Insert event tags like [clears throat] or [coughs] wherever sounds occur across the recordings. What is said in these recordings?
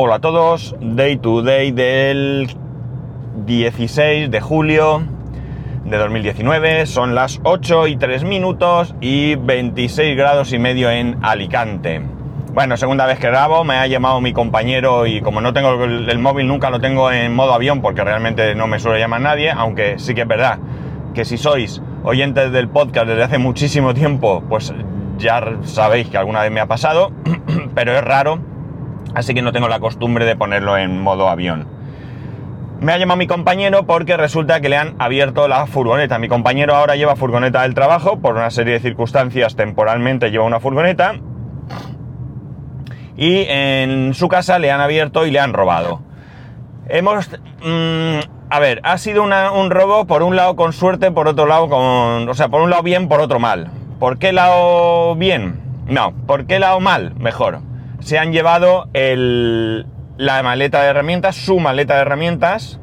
Hola a todos, Day to Day del 16 de julio de 2019, son las 8 y 3 minutos y 26 grados y medio en Alicante. Bueno, segunda vez que grabo, me ha llamado mi compañero y como no tengo el, móvil nunca lo tengo en modo avión porque realmente no me suele llamar nadie, aunque sí que es verdad que si sois oyentes del podcast desde hace muchísimo tiempo, pues ya sabéis que alguna vez me ha pasado, [clears throat] pero es raro, así que no tengo la costumbre de ponerlo en modo avión. Me ha llamado mi compañero porque resulta que le han abierto la furgoneta. Mi compañero ahora lleva furgoneta del trabajo, por una serie de circunstancias temporalmente lleva una furgoneta. Y en su casa le han abierto y le han robado. Hemos... Mmm, a ver, ha sido un robo por un lado con suerte, por otro lado con... O sea, por un lado bien, por otro mal. ¿Por qué lado bien? No, ¿por qué lado mal? Mejor. Se han llevado la maleta de herramientas, su maleta de herramientas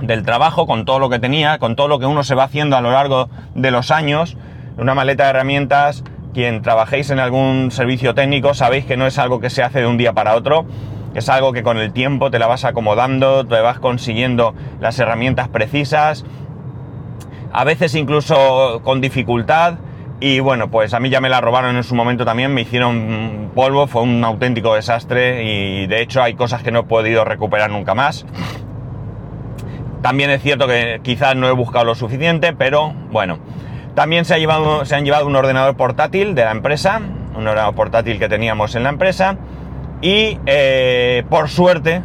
del trabajo, con todo lo que tenía, con todo lo que uno se va haciendo a lo largo de los años. Una maleta de herramientas, quien trabajéis en algún servicio técnico, sabéis que no es algo que se hace de un día para otro. Es algo que con el tiempo te la vas acomodando, te vas consiguiendo las herramientas precisas, a veces incluso con dificultad. Y bueno, pues a mí ya me la robaron en su momento también, me hicieron polvo, fue un auténtico desastre y de hecho hay cosas que no he podido recuperar nunca más. También es cierto que quizás no he buscado lo suficiente, pero bueno. También se, ha llevado, se han llevado un ordenador portátil de la empresa, un ordenador portátil que teníamos en la empresa y eh, por suerte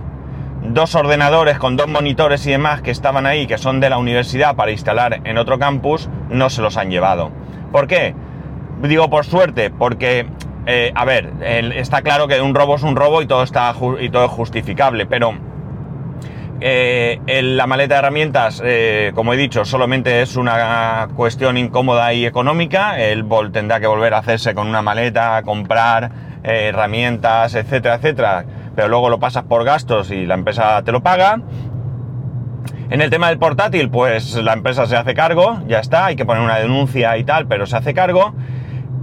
dos ordenadores con dos monitores y demás que estaban ahí, que son de la universidad para instalar en otro campus, no se los han llevado. ¿Por qué? Digo por suerte, porque, eh, a ver, está claro que un robo es un robo y todo, está, y todo es justificable, pero eh, la maleta de herramientas, eh, como he dicho, solamente es una cuestión incómoda y económica. El Bol tendrá que volver a hacerse con una maleta, comprar herramientas, etcétera, etcétera. Pero luego lo pasas por gastos y la empresa te lo paga. En el tema del portátil, pues la empresa se hace cargo, ya está, hay que poner una denuncia y tal, pero se hace cargo.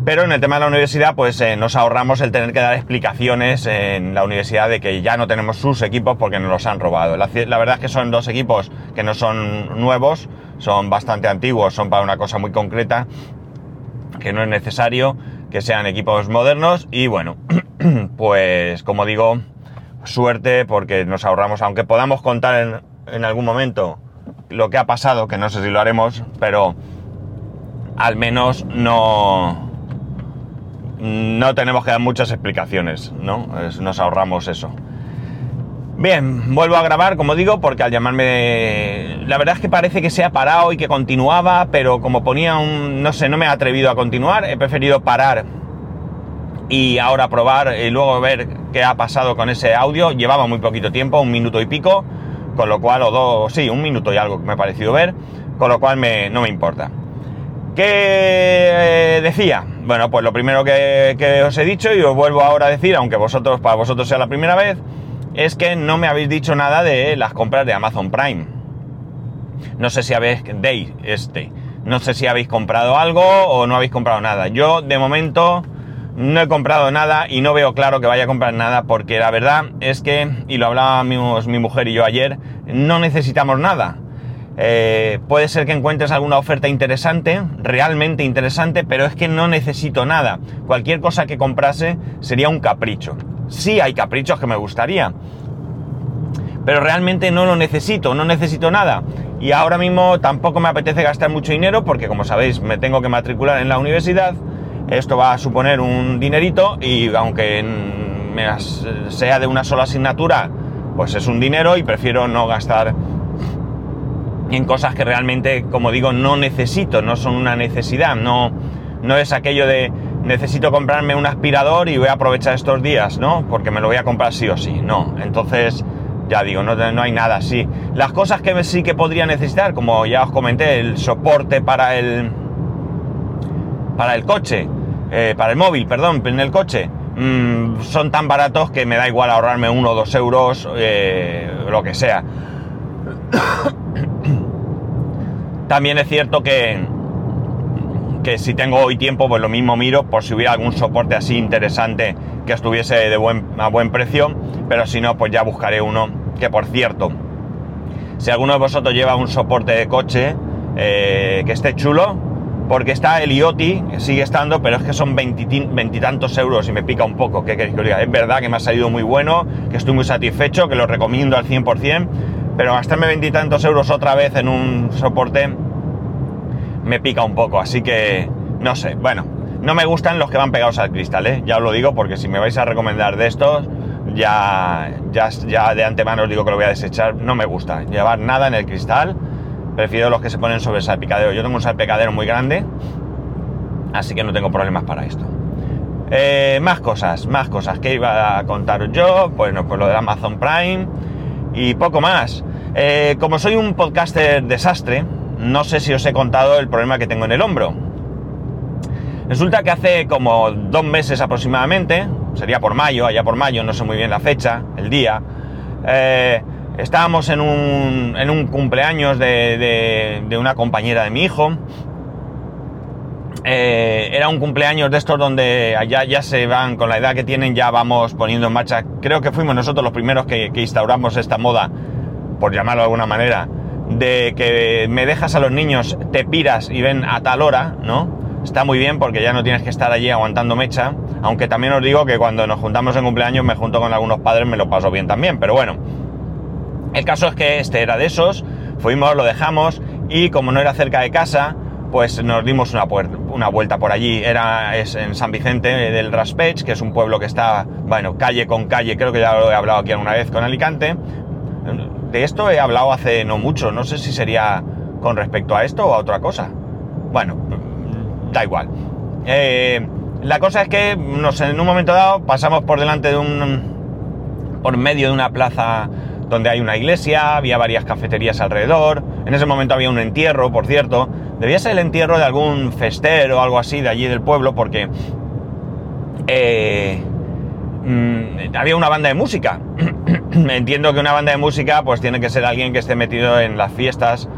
Pero en el tema de la universidad, pues eh, nos ahorramos el tener que dar explicaciones en la universidad de que ya no tenemos sus equipos porque nos los han robado. La, la, verdad es que son dos equipos que no son nuevos, son bastante antiguos, son para una cosa muy concreta, que no es necesario que sean equipos modernos. Y bueno, [clears throat] pues como digo, suerte porque nos ahorramos, aunque podamos contar en algún momento lo que ha pasado, que no sé si lo haremos, pero al menos no, no tenemos que dar muchas explicaciones, ¿no? Nos ahorramos eso. Bien, vuelvo a grabar, como digo, porque al llamarme... La verdad es que parece que se ha parado y que continuaba, pero como ponía un... No sé, no me he atrevido a continuar, he preferido parar y ahora probar y luego ver qué ha pasado con ese audio. Llevaba muy poquito tiempo, un minuto y pico con lo cual, o dos, sí, un minuto y algo que me ha parecido ver, con lo cual me, no me importa. ¿Qué decía? Bueno, pues lo primero que, que, os he dicho y os vuelvo ahora a decir, aunque vosotros, para vosotros sea la primera vez, es que no me habéis dicho nada de las compras de Amazon Prime. No sé si habéis, Day, este, no sé si habéis comprado algo o no habéis comprado nada. Yo, de momento, no he comprado nada y no veo claro que vaya a comprar nada porque la verdad es que, y lo hablábamos mi mujer y yo ayer, no necesitamos nada. Eh, puede ser que encuentres alguna oferta interesante, realmente interesante, pero es que no necesito nada. Cualquier cosa que comprase sería un capricho. Sí hay caprichos que me gustaría, pero realmente no lo necesito, no necesito nada. Y ahora mismo tampoco me apetece gastar mucho dinero porque como sabéis me tengo que matricular en la universidad esto va a suponer un dinerito y aunque sea de una sola asignatura, pues es un dinero y prefiero no gastar en cosas que realmente, como digo, no necesito, no son una necesidad, no, no es aquello de necesito comprarme un aspirador y voy a aprovechar estos días, ¿no? Porque me lo voy a comprar sí o sí, no. Entonces, ya digo, no, no hay nada así. Las cosas que sí que podría necesitar, como ya os comenté, el soporte para el, para el coche, eh, para el móvil, perdón, en el coche, mmm, son tan baratos que me da igual ahorrarme uno o dos euros, eh, lo que sea. [coughs] También es cierto que, que si tengo hoy tiempo, pues lo mismo miro por si hubiera algún soporte así interesante que estuviese de buen, a buen precio, pero si no, pues ya buscaré uno que por cierto, si alguno de vosotros lleva un soporte de coche eh, que esté chulo, porque está el IoT, sigue estando, pero es que son veintitantos euros y me pica un poco. ¿Qué queréis que diga? Es verdad que me ha salido muy bueno, que estoy muy satisfecho, que lo recomiendo al 100%, pero gastarme veintitantos euros otra vez en un soporte me pica un poco. Así que, no sé, bueno, no me gustan los que van pegados al cristal, ¿eh? Ya os lo digo, porque si me vais a recomendar de estos, ya, ya, ya de antemano os digo que lo voy a desechar. No me gusta llevar nada en el cristal Prefiero los que se ponen sobre salpicadero. Yo tengo un salpicadero muy grande, así que no tengo problemas para esto. Eh, más cosas, más cosas que iba a contaros yo, bueno, pues lo de Amazon Prime y poco más. Eh, como soy un podcaster desastre, no sé si os he contado el problema que tengo en el hombro. Resulta que hace como dos meses aproximadamente, sería por mayo, allá por mayo, no sé muy bien la fecha, el día, eh, Estábamos en un, en un cumpleaños de, de, una compañera de mi hijo. Eh, era un cumpleaños de estos donde allá ya se van, con la edad que tienen, ya vamos poniendo en marcha. Creo que fuimos nosotros los primeros que, instauramos esta moda, por llamarlo de alguna manera, de que me dejas a los niños, te piras y ven a tal hora, ¿no? Está muy bien porque ya no tienes que estar allí aguantando mecha. Aunque también os digo que cuando nos juntamos en cumpleaños me junto con algunos padres, me lo paso bien también. Pero bueno, el caso es que este era de esos, fuimos, lo dejamos y como no era cerca de casa, pues nos dimos una, vuelta por allí. Era es en San Vicente del Raspech, que es un pueblo que está, bueno, calle con calle, creo que ya lo he hablado aquí alguna vez con Alicante. De esto he hablado hace no mucho, no sé si sería con respecto a esto o a otra cosa. Bueno, da igual. Eh, la cosa es que nos, en un momento dado pasamos por delante de un... por medio de una plaza donde hay una iglesia, había varias cafeterías alrededor, en ese momento había un entierro, por cierto, debía ser el entierro de algún festero o algo así de allí del pueblo, porque eh, mm, había una banda de música. [clears throat] Entiendo que una banda de música pues tiene que ser alguien que esté metido en las fiestas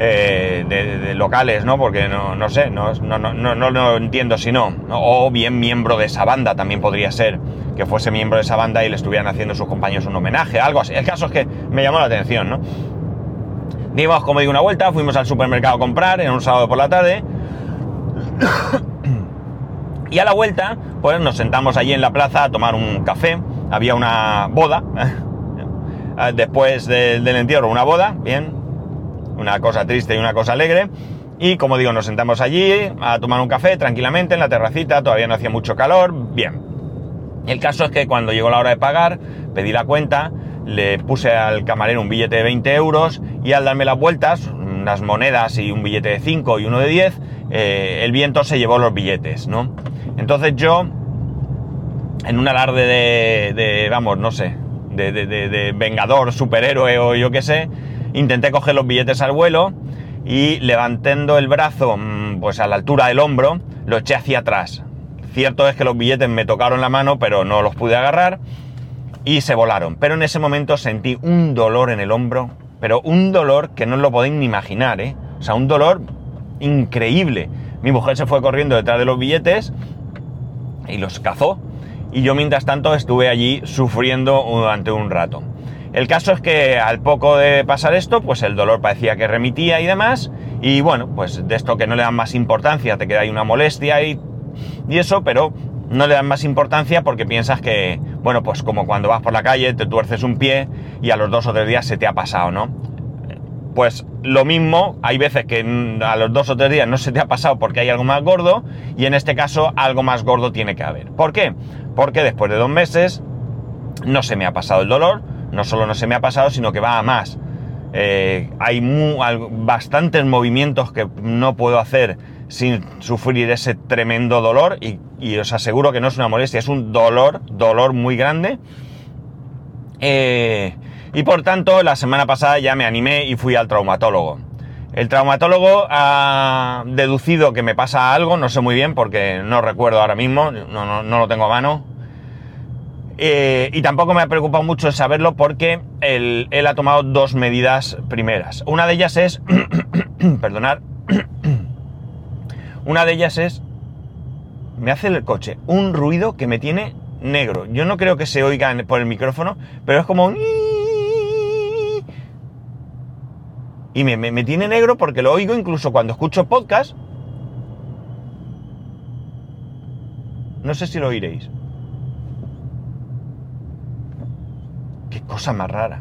eh, de, locales, ¿no? Porque no, no sé, no, no, no, no, no entiendo si no. O bien miembro de esa banda también podría ser que fuese miembro de esa banda y le estuvieran haciendo sus compañeros un homenaje, algo así. El caso es que me llamó la atención, ¿no? Dimos, como digo, una vuelta, fuimos al supermercado a comprar en un sábado por la tarde. [coughs] y a la vuelta, pues nos sentamos allí en la plaza a tomar un café. Había una boda. [laughs] Después del entierro, una boda, bien, una cosa triste y una cosa alegre. Y como digo, nos sentamos allí a tomar un café tranquilamente en la terracita, todavía no hacía mucho calor, bien. El caso es que cuando llegó la hora de pagar, pedí la cuenta, le puse al camarero un billete de 20 euros y al darme las vueltas, unas monedas y un billete de 5 y uno de 10, eh, el viento se llevó los billetes, ¿no? Entonces yo, en un alarde de, vamos, no sé, de, de, vengador, superhéroe o yo qué sé, Intenté coger los billetes al vuelo y levantando el brazo mm, pues a la altura del hombro, lo eché hacia atrás. Cierto es que los billetes me tocaron la mano, pero no los pude agarrar y se volaron. Pero en ese momento sentí un dolor en el hombro, pero un dolor que no lo podéis ni imaginar, ¿eh? O sea, un dolor increíble. Mi mujer se fue corriendo detrás de los billetes y los cazó. Y yo mientras tanto estuve allí sufriendo durante un rato. El caso es que al poco de pasar esto, pues el dolor parecía que remitía y demás. Y bueno, pues de esto que no le dan más importancia, te queda ahí una molestia y, y eso, pero no le dan más importancia porque piensas que, bueno, pues como cuando vas por la calle, te tuerces un pie y a los dos o tres días se te ha pasado, ¿no? Pues lo mismo, hay veces que a los dos o tres días no se te ha pasado porque hay algo más gordo y en este caso algo más gordo tiene que haber. ¿Por qué? Porque después de dos meses no se me ha pasado el dolor, no solo no se me ha pasado, sino que va a más. Eh, hay bastantes movimientos que no puedo hacer sin sufrir ese tremendo dolor y, os aseguro que no es una molestia, es un dolor, dolor muy grande. Eh, y por tanto, la semana pasada ya me animé y fui al traumatólogo. El traumatólogo ha deducido que me pasa algo, no sé muy bien porque no recuerdo ahora mismo, no, no lo tengo a mano, eh, y tampoco me ha preocupado mucho saberlo porque él, ha tomado dos medidas primeras. Una de ellas es, [coughs] perdonar, [coughs] Una de ellas es, me hace el coche un ruido que me tiene negro. Yo no creo que se oiga por el micrófono, pero es como un... Y me, me, me tiene negro porque lo oigo incluso cuando escucho podcast. No sé si lo oiréis. Qué cosa más rara.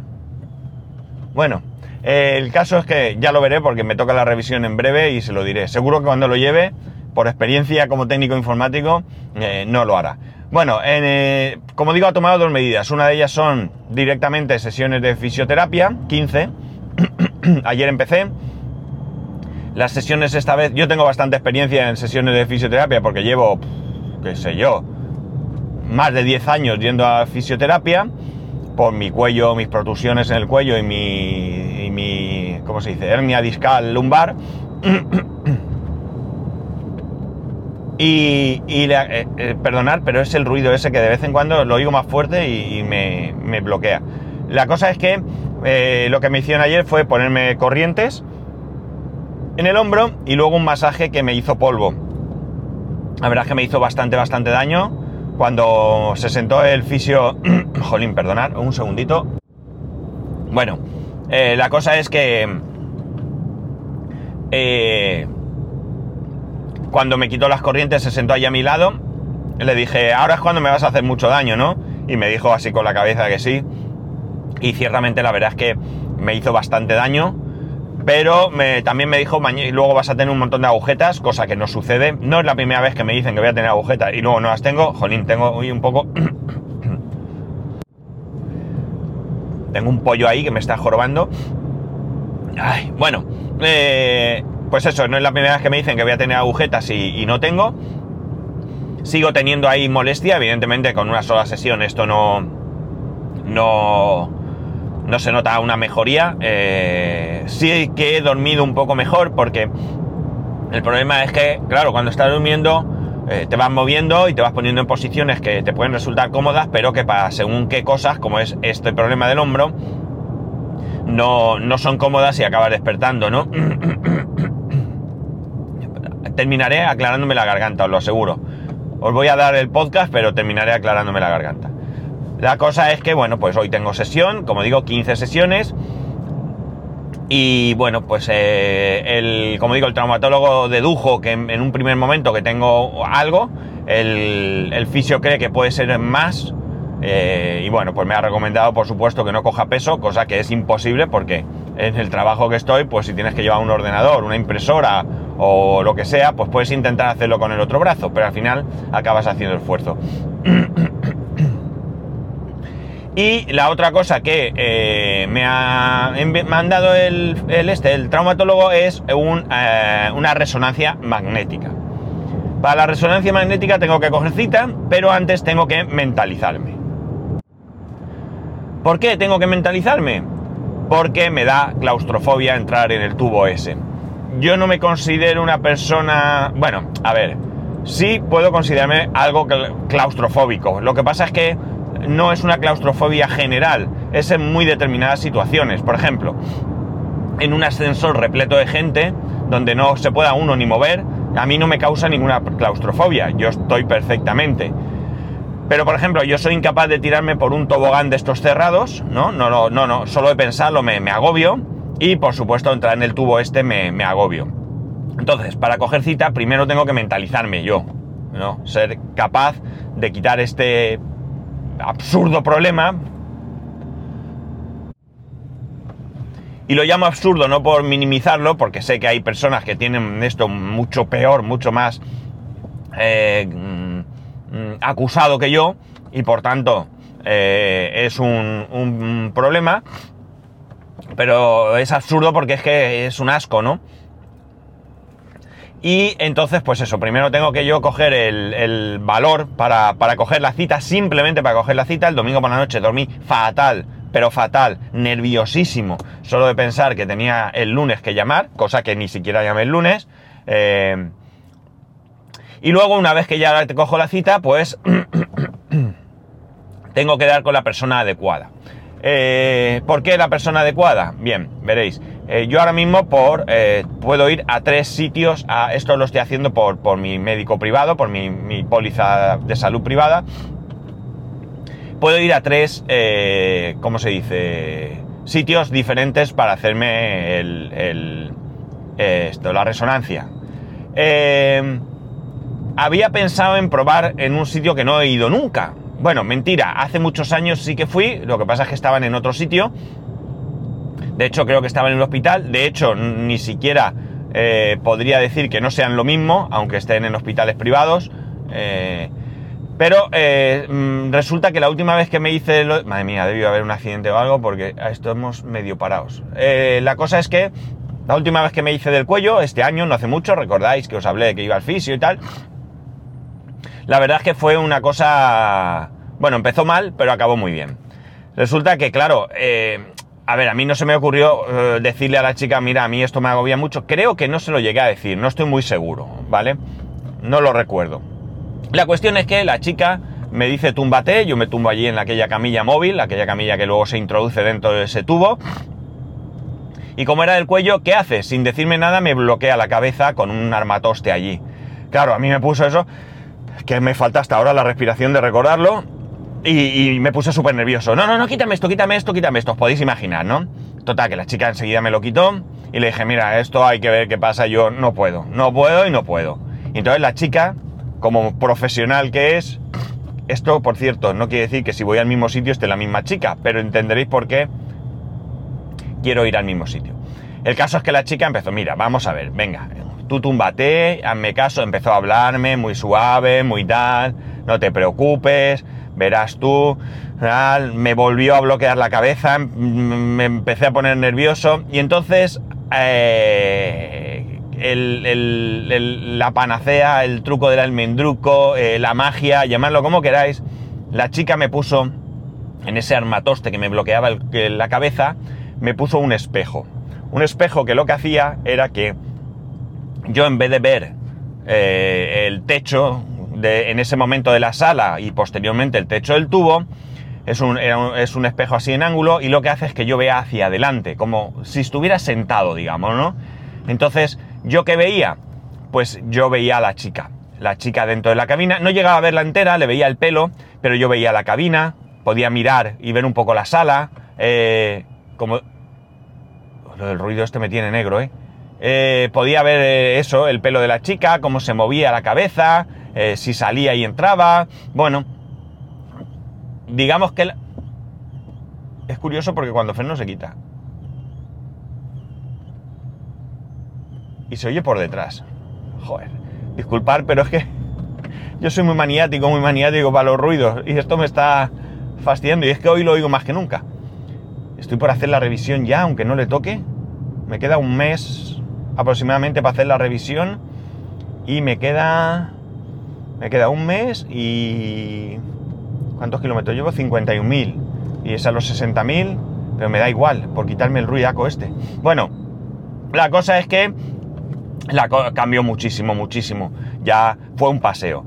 Bueno, eh, el caso es que ya lo veré porque me toca la revisión en breve y se lo diré. Seguro que cuando lo lleve, por experiencia como técnico informático, eh, no lo hará. Bueno, eh, como digo, ha tomado dos medidas. Una de ellas son directamente sesiones de fisioterapia, 15. [clears throat] Ayer empecé. Las sesiones esta vez, yo tengo bastante experiencia en sesiones de fisioterapia porque llevo, qué sé yo, más de 10 años yendo a fisioterapia por mi cuello, mis protusiones en el cuello y mi, y mi ¿cómo se dice? Hernia discal lumbar. y, y eh, eh, perdonar, pero es el ruido ese que de vez en cuando lo oigo más fuerte y, me, bloquea. La cosa es que eh, lo que me hicieron ayer fue ponerme corrientes en el hombro y luego un masaje que me hizo polvo. La verdad es que me hizo bastante, bastante daño cuando se sentó el fisio... [clears throat] Jolín, perdonad, un segundito. Bueno, eh, la cosa es que... Eh, cuando me quitó las corrientes se sentó ahí a mi lado. Le dije, ahora es cuando me vas a hacer mucho daño, ¿no? Y me dijo así con la cabeza que sí. Y ciertamente la verdad es que me hizo bastante daño pero también me dijo, luego vas a tener un montón de agujetas, cosa que no sucede. No es la primera vez que me dicen que voy a tener agujetas y luego no las tengo. Jolín, tengo hoy un poco... tengo un pollo ahí que me está jorobando. Ay, bueno, eh, pues eso, no es la primera vez que me dicen que voy a tener agujetas y, no tengo. Sigo teniendo ahí molestia, evidentemente con una sola sesión esto no... No no se nota una mejoría. Eh, sí que he dormido un poco mejor porque el problema es que, claro, cuando estás durmiendo eh, te vas moviendo y te vas poniendo en posiciones que te pueden resultar cómodas, pero que para según qué cosas, como es este problema del hombro, no, no son cómodas y acabas despertando, ¿no? [coughs] terminaré aclarándome la garganta, os lo aseguro. Os voy a dar el podcast, pero terminaré aclarándome la garganta. La cosa es que, bueno, pues hoy tengo sesión, como digo, 15 sesiones. Y bueno, pues eh, el, como digo, el traumatólogo dedujo que en, un primer momento que tengo algo, el, el fisio cree que puede ser más. Eh, y bueno, pues me ha recomendado, por supuesto, que no coja peso, cosa que es imposible porque en el trabajo que estoy, pues si tienes que llevar un ordenador, una impresora o lo que sea, pues puedes intentar hacerlo con el otro brazo, pero al final acabas haciendo esfuerzo. [clears throat] Y la otra cosa que eh, me ha mandado el, este, el traumatólogo es eh, una resonancia magnética. Para la resonancia magnética tengo que coger cita, pero antes tengo que mentalizarme. ¿Por qué tengo que mentalizarme? Porque me da claustrofobia entrar en el tubo ese. Yo no me considero una persona... Bueno, a ver, sí puedo considerarme algo claustrofóbico. Lo que pasa es que no es una claustrofobia general, es en muy determinadas situaciones. Por ejemplo, en un ascensor repleto de gente, donde no se pueda uno ni mover, a mí no me causa ninguna claustrofobia, yo estoy perfectamente. Pero, por ejemplo, yo soy incapaz de tirarme por un tobogán de estos cerrados, ¿no? No, no, no, no solo de pensarlo me, agobio y, por supuesto, entrar en el tubo este me agobio. Entonces, para coger cita, primero tengo que mentalizarme yo, ¿no? Ser capaz de quitar este absurdo problema. Y lo llamo absurdo no por minimizarlo, porque sé que hay personas que tienen esto mucho peor, mucho más eh, mm, acusado que yo, y por tanto eh, es un, un problema. Pero es absurdo porque es que es un asco, ¿no? Y entonces, pues eso, primero tengo que yo coger el, valor para, coger la cita, simplemente para coger la cita. El domingo por la noche dormí fatal, pero fatal, nerviosísimo, solo de pensar que tenía el lunes que llamar, cosa que ni siquiera llamé el lunes. Eh, y luego, una vez que ya te cojo la cita, pues [clears throat] tengo que dar con la persona adecuada. Eh, ¿Por qué la persona adecuada? Bien, veréis. Eh, yo ahora mismo eh, puedo ir a tres sitios, a, esto lo estoy haciendo por, por mi médico privado, por mi, mi, póliza de salud privada. Puedo ir a tres, eh, ¿cómo se dice? Sitios diferentes para hacerme el, el esto, la resonancia. había pensado en probar en un sitio que no he ido nunca. Bueno, mentira, hace muchos años sí que fui, lo que pasa es que estaban en otro sitio de hecho, creo que estaba en el hospital. De hecho, ni siquiera eh, podría decir que no sean lo mismo, aunque estén en hospitales privados. Eh, pero eh, mm, resulta que la última vez que me hice... Madre mía, debió haber un accidente o algo porque estamos medio parados. la cosa es que la última vez que me hice del cuello, este año, no hace mucho, recordáis que os hablé de que iba al fisio y tal. La verdad es que fue una cosa... Bueno, empezó mal, pero acabó muy bien. Resulta que, claro, a ver, a mí no se me ocurrió eh, decirle a la chica, mira, a mí esto me agobia mucho. Creo que no se lo llegué a decir, no estoy muy seguro, ¿vale? No lo recuerdo. La cuestión es que la chica me dice túmbate, yo me tumbo allí en aquella camilla móvil, aquella camilla que luego se introduce dentro de ese tubo. Y como era del cuello, ¿qué hace? Sin decirme nada me bloquea la cabeza con un armatoste allí. Claro, a mí me puso eso, que me falta hasta ahora la respiración de recordarlo, y, me puse súper nervioso. No, no, no, quítame esto, quítame esto, quítame esto. Os podéis imaginar, ¿no? Total, que la chica enseguida me lo quitó y le dije, mira, esto hay que ver qué pasa. Yo no puedo, no puedo y no puedo. Y entonces la chica, como profesional que es, esto, por cierto, no quiere decir que si voy al mismo sitio esté la misma chica, pero entenderéis por qué quiero ir al mismo sitio. El caso es que la chica empezó, mira, vamos a ver, venga, tú túmbate, hazme caso, empezó a hablarme muy suave, muy tal, no te preocupes, verás tú, me volvió a bloquear la cabeza, me empecé a poner nervioso. Y entonces eh, la panacea, el truco del almendruco, eh, la magia, llamadlo como queráis, la chica me puso en ese armatoste que me bloqueaba la cabeza, me puso un espejo. Un espejo que lo que hacía era que yo en vez de ver eh, el techo en ese momento de la sala y posteriormente el techo del tubo, es un, es un, espejo así en ángulo y lo que hace es que yo vea hacia adelante, como si estuviera sentado, digamos, ¿no? Entonces, ¿yo qué veía? Pues yo veía a la chica, la chica dentro de la cabina, no llegaba a verla entera, le veía el pelo, pero yo veía la cabina, podía mirar y ver un poco la sala, eh, como... Lo del ruido este me tiene negro, ¿eh? Eh podía ver eh, eso, el pelo de la chica, cómo se movía la cabeza, eh, si salía y entraba. Bueno, digamos que... Es curioso porque cuando freno se quita. Y se oye por detrás. Joder, disculpar, pero es que [laughs] yo soy muy maniático, muy maniático para los ruidos. Y esto me está fastidiando. Y es que hoy lo oigo más que nunca. Estoy por hacer la revisión ya, aunque no le toque. Me queda un mes aproximadamente para hacer la revisión. Y me queda me queda un mes y... ¿Cuántos kilómetros llevo? 51.000. Y es a los 60.000, pero me da igual, por quitarme el ruidaco este. Bueno, la cosa es que la cambió muchísimo, muchísimo. Ya fue un paseo.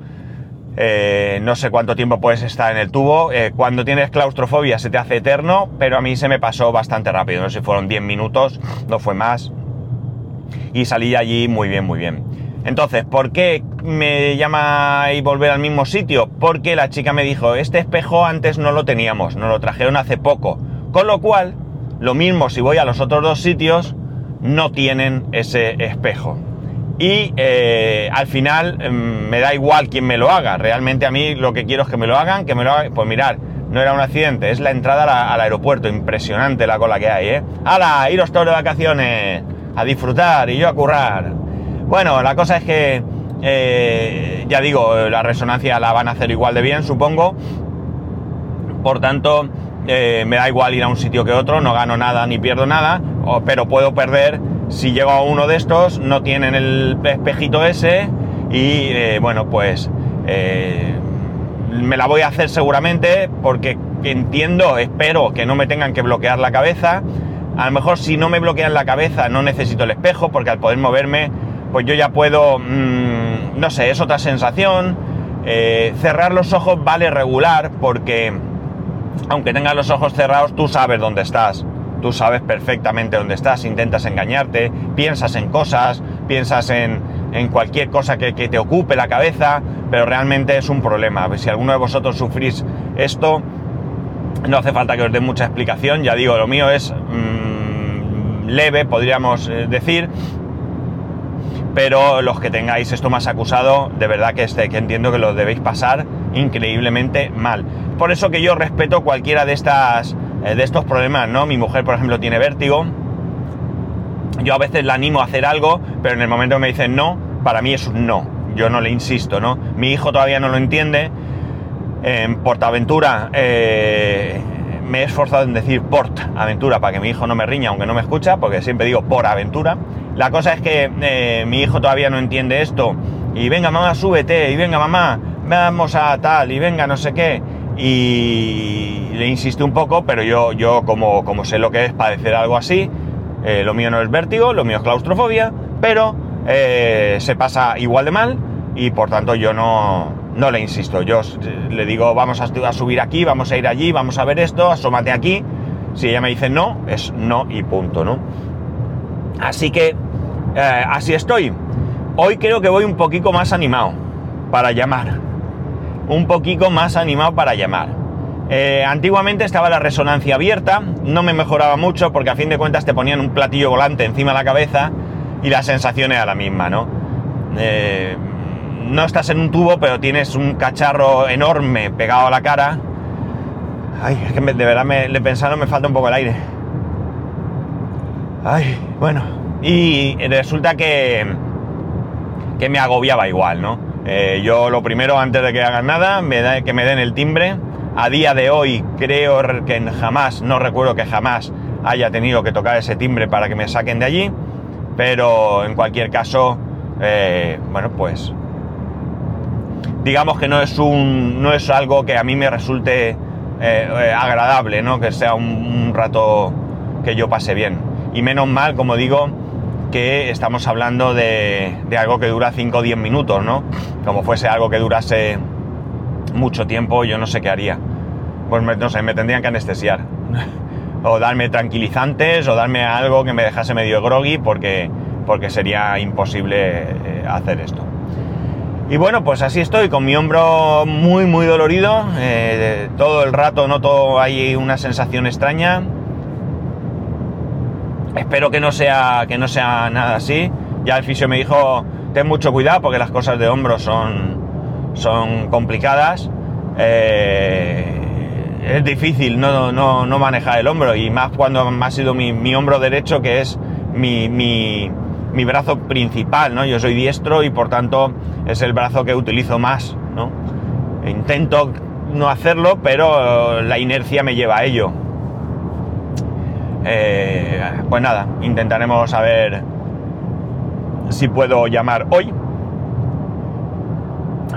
Eh, no sé cuánto tiempo puedes estar en el tubo. Eh, cuando tienes claustrofobia se te hace eterno, pero a mí se me pasó bastante rápido. No sé si fueron 10 minutos, no fue más. Y salí allí muy bien, muy bien. Entonces, ¿por qué me llama y volver al mismo sitio? Porque la chica me dijo, este espejo antes no lo teníamos, nos lo trajeron hace poco. Con lo cual, lo mismo si voy a los otros dos sitios, no tienen ese espejo. Y eh, al final mm, me da igual quién me lo haga. Realmente a mí lo que quiero es que me lo hagan, que me lo hagan. Pues mirar, no era un accidente, es la entrada al aeropuerto. Impresionante la cola que hay, ¿eh? ¡Hala! Iros todos de vacaciones a disfrutar y yo a currar. Bueno, la cosa es que, eh, ya digo, la resonancia la van a hacer igual de bien, supongo. Por tanto, eh, me da igual ir a un sitio que otro, no gano nada ni pierdo nada, pero puedo perder si llego a uno de estos, no tienen el espejito ese y eh, bueno, pues me la voy a hacer seguramente porque entiendo, espero que no me tengan que bloquear la cabeza. A lo mejor si no me bloquean la cabeza no necesito el espejo porque al poder moverme pues yo ya puedo, mm, no sé, es otra sensación. Eh, cerrar los ojos vale regular porque aunque tengas los ojos cerrados tú sabes dónde estás. tú sabes perfectamente dónde estás, intentas engañarte, piensas en cosas, piensas en, en cualquier cosa que, te ocupe la cabeza, pero realmente es un problema. Si alguno de vosotros sufrís esto, no hace falta que os dé mucha explicación, ya digo, lo mío es mm, leve, podríamos eh, decir, pero los que tengáis esto más acusado, de verdad que, este, que entiendo que lo debéis pasar increíblemente mal. Por eso que yo respeto cualquiera de, estas, eh, de estos problemas, ¿no? Mi mujer, por ejemplo, tiene vértigo. Yo a veces la animo a hacer algo, pero en el momento que me dicen no, para mí es un no. Yo no le insisto, ¿no? Mi hijo todavía no lo entiende. En Portaventura eh, me he esforzado en decir Port Aventura para que mi hijo no me riña, aunque no me escucha, porque siempre digo por aventura. La cosa es que eh, mi hijo todavía no entiende esto. Y venga, mamá, súbete. Y venga, mamá, vamos a tal. Y venga, no sé qué. Y le insiste un poco, pero yo, yo como, como sé lo que es padecer algo así, eh, lo mío no es vértigo, lo mío es claustrofobia, pero se pasa igual de mal y por tanto yo no, no le insisto. Yo le digo, vamos a, subir aquí, vamos a ir allí, vamos a ver esto, asómate aquí. Si ella me dice no, es no y punto, ¿no? Así que eh, así estoy. Hoy creo que voy un poquito más animado para llamar. Un poquito más animado para llamar. Eh, antiguamente estaba la resonancia abierta, no me mejoraba mucho porque a fin de cuentas te ponían un platillo volante encima de la cabeza y la sensación era la misma, ¿no? Eh, no estás en un tubo, pero tienes un cacharro enorme pegado a la cara. Ay, es que de verdad me, le pensaron me falta un poco el aire. Ay, bueno, y resulta que, que me agobiaba igual, ¿no? Eh, yo lo primero, antes de que hagan nada, me da, que me den el timbre. A día de hoy creo que jamás, no recuerdo que jamás haya tenido que tocar ese timbre para que me saquen de allí. Pero en cualquier caso, eh, bueno, pues digamos que no es un no es algo que a mí me resulte eh, agradable, ¿no? Que sea un rato que yo pase bien. Y menos mal, como digo, que estamos hablando de, algo que dura 5 o 10 minutos, ¿no? Como fuese algo que durase mucho tiempo, yo no sé qué haría. Pues no sé, me tendrían que anestesiar. [laughs] o darme tranquilizantes, o darme algo que me dejase medio groggy, porque, porque sería imposible eh, hacer esto. Y bueno, pues así estoy, con mi hombro muy, muy dolorido. Eh, todo el rato noto ahí una sensación extraña Espero que no sea, que no sea nada así. Ya el fisio me dijo, ten mucho cuidado porque las cosas de hombro son, son complicadas. Eh, es difícil no, no, no, manejar el hombro y más cuando ha sido mi, mi hombro derecho que es mi, mi, mi, brazo principal, ¿no? Yo soy diestro y por tanto es el brazo que utilizo más, ¿no? Intento no hacerlo, pero la inercia me lleva a ello. Eh, pues nada, intentaremos saber si puedo llamar hoy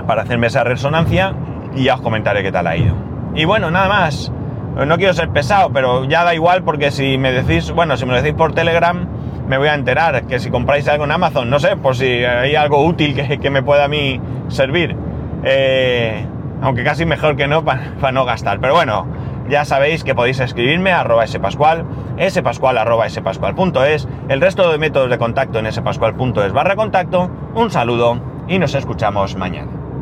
para hacerme esa resonancia y ya os comentaré qué tal ha ido. Y bueno, nada más. No quiero ser pesado, pero ya da igual porque si me decís, bueno, si me lo decís por Telegram, me voy a enterar que si compráis algo en Amazon, no sé, por si hay algo útil que, me pueda a mí servir. Eh, aunque casi mejor que no para no gastar. Pero bueno, ya sabéis que podéis escribirme a arroba spascual, spascual arroba el resto de métodos de contacto en spascual.es barra contacto. Un saludo y nos escuchamos mañana.